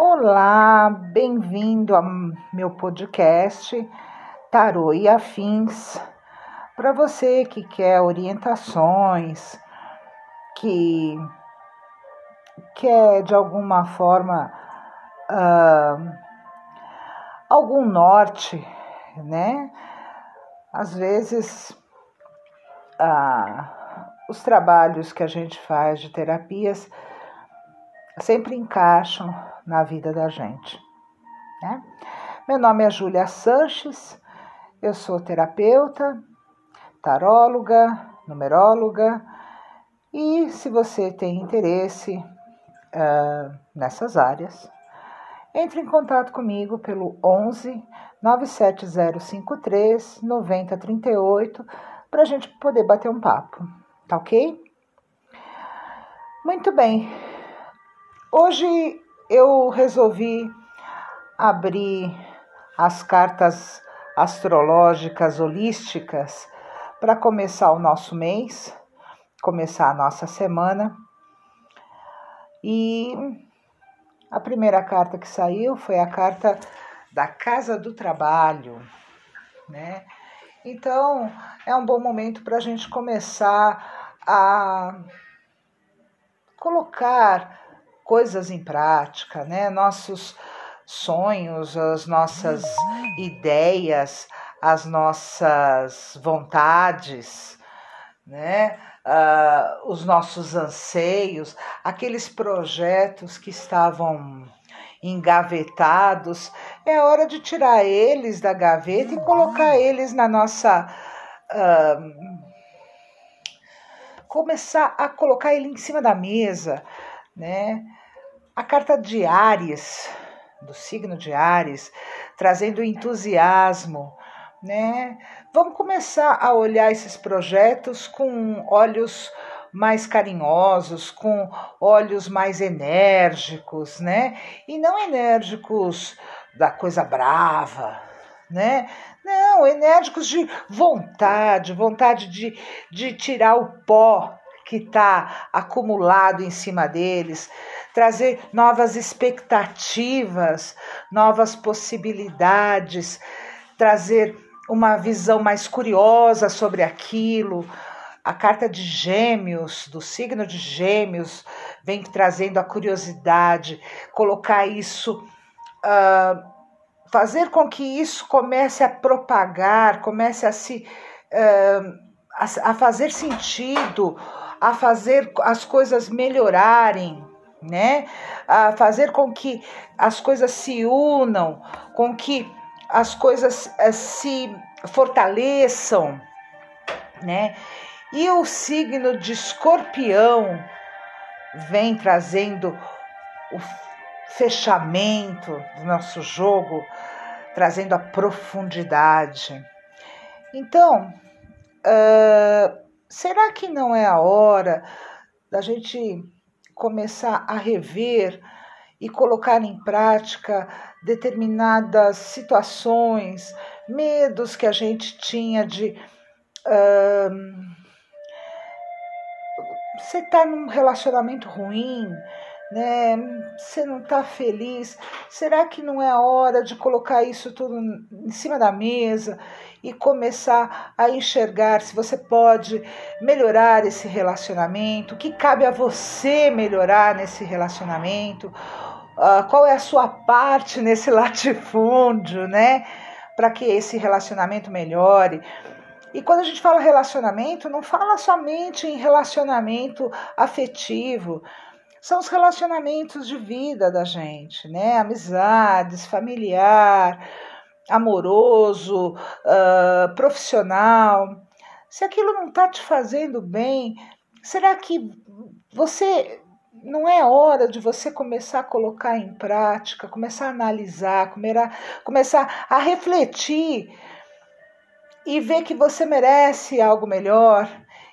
Olá, bem-vindo ao meu podcast Tarô e Afins. Para você que quer orientações, que quer de alguma forma uh, algum norte, né? Às vezes uh, os trabalhos que a gente faz de terapias sempre encaixam na vida da gente. Né? Meu nome é Júlia Sanches, eu sou terapeuta, taróloga, numeróloga e se você tem interesse uh, nessas áreas, entre em contato comigo pelo 11 97053 9038 para a gente poder bater um papo, tá ok? Muito bem, hoje eu resolvi abrir as cartas astrológicas holísticas para começar o nosso mês, começar a nossa semana. E a primeira carta que saiu foi a carta da Casa do Trabalho, né? Então é um bom momento para a gente começar a colocar coisas em prática, né? Nossos sonhos, as nossas ideias, as nossas vontades, né? Uh, os nossos anseios, aqueles projetos que estavam engavetados, é hora de tirar eles da gaveta e colocar eles na nossa. Uh, começar a colocar ele em cima da mesa, né? A carta de Ares, do signo de Ares, trazendo entusiasmo, né? Vamos começar a olhar esses projetos com olhos mais carinhosos, com olhos mais enérgicos, né? E não enérgicos da coisa brava, né? Não, enérgicos de vontade, vontade de, de tirar o pó que está acumulado em cima deles, trazer novas expectativas, novas possibilidades, trazer uma visão mais curiosa sobre aquilo. A carta de Gêmeos, do signo de Gêmeos, vem trazendo a curiosidade, colocar isso, uh, fazer com que isso comece a propagar, comece a se. Uh, a, a fazer sentido, a fazer as coisas melhorarem, né? A fazer com que as coisas se unam, com que as coisas eh, se fortaleçam, né? E o signo de Escorpião vem trazendo o fechamento do nosso jogo, trazendo a profundidade. Então, uh, será que não é a hora da gente começar a rever e colocar em prática determinadas situações, medos que a gente tinha de. Uh, você está num relacionamento ruim, né? Você não está feliz. Será que não é a hora de colocar isso tudo em cima da mesa e começar a enxergar se você pode melhorar esse relacionamento, o que cabe a você melhorar nesse relacionamento, uh, qual é a sua parte nesse latifúndio, né? Para que esse relacionamento melhore. E quando a gente fala relacionamento, não fala somente em relacionamento afetivo, são os relacionamentos de vida da gente, né? Amizades, familiar, amoroso, uh, profissional, se aquilo não está te fazendo bem, será que você não é hora de você começar a colocar em prática, começar a analisar, começar a refletir e ver que você merece algo melhor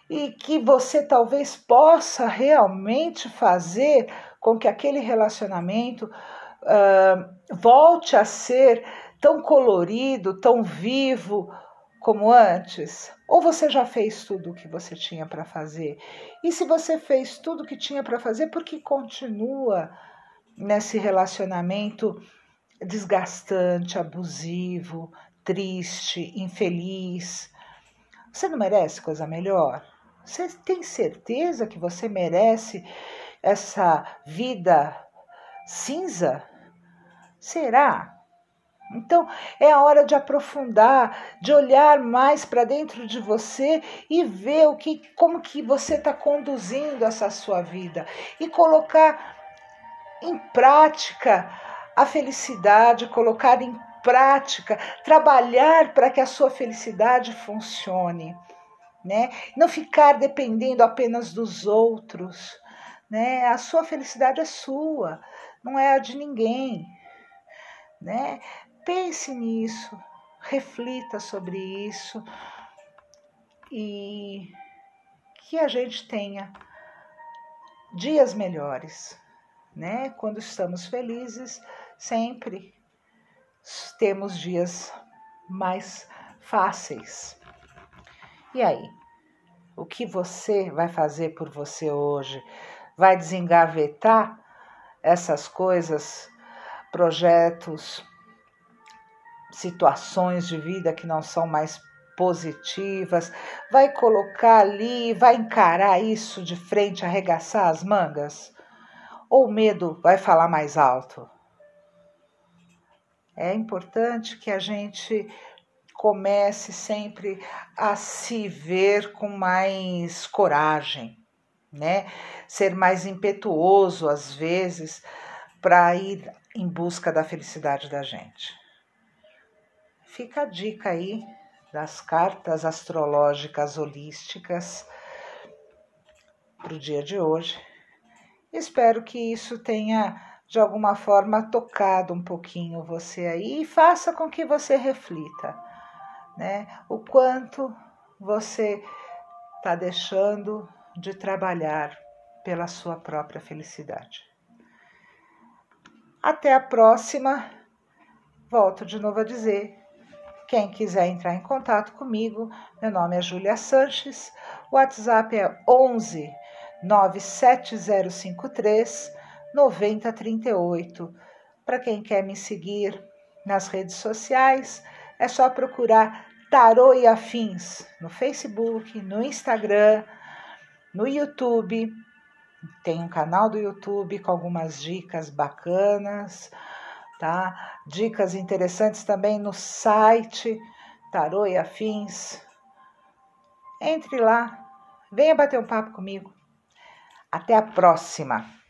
e que você talvez possa realmente fazer com que aquele relacionamento uh, volte a ser tão colorido, tão vivo como antes? Ou você já fez tudo o que você tinha para fazer? E se você fez tudo o que tinha para fazer, por que continua nesse relacionamento desgastante, abusivo, triste, infeliz. Você não merece coisa melhor? Você tem certeza que você merece essa vida cinza? Será? Então é a hora de aprofundar, de olhar mais para dentro de você e ver o que, como que você está conduzindo essa sua vida e colocar em prática a felicidade, colocar em prática, trabalhar para que a sua felicidade funcione, né? Não ficar dependendo apenas dos outros, né? A sua felicidade é sua, não é a de ninguém, né? Pense nisso, reflita sobre isso e que a gente tenha dias melhores, né? Quando estamos felizes, sempre temos dias mais fáceis. E aí? O que você vai fazer por você hoje? Vai desengavetar essas coisas, projetos, situações de vida que não são mais positivas, vai colocar ali, vai encarar isso de frente, arregaçar as mangas? Ou o medo vai falar mais alto? É importante que a gente comece sempre a se ver com mais coragem, né? Ser mais impetuoso às vezes para ir em busca da felicidade da gente. Fica a dica aí das cartas astrológicas holísticas para o dia de hoje. Espero que isso tenha de alguma forma tocado um pouquinho você aí e faça com que você reflita, né? O quanto você está deixando de trabalhar pela sua própria felicidade. Até a próxima. Volto de novo a dizer quem quiser entrar em contato comigo, meu nome é Júlia Sanches, o WhatsApp é 11 97053 9038. Para quem quer me seguir nas redes sociais, é só procurar Tarô e Afins no Facebook, no Instagram, no YouTube. Tem um canal do YouTube com algumas dicas bacanas tá? Dicas interessantes também no site Tarô e Afins. Entre lá, venha bater um papo comigo. Até a próxima!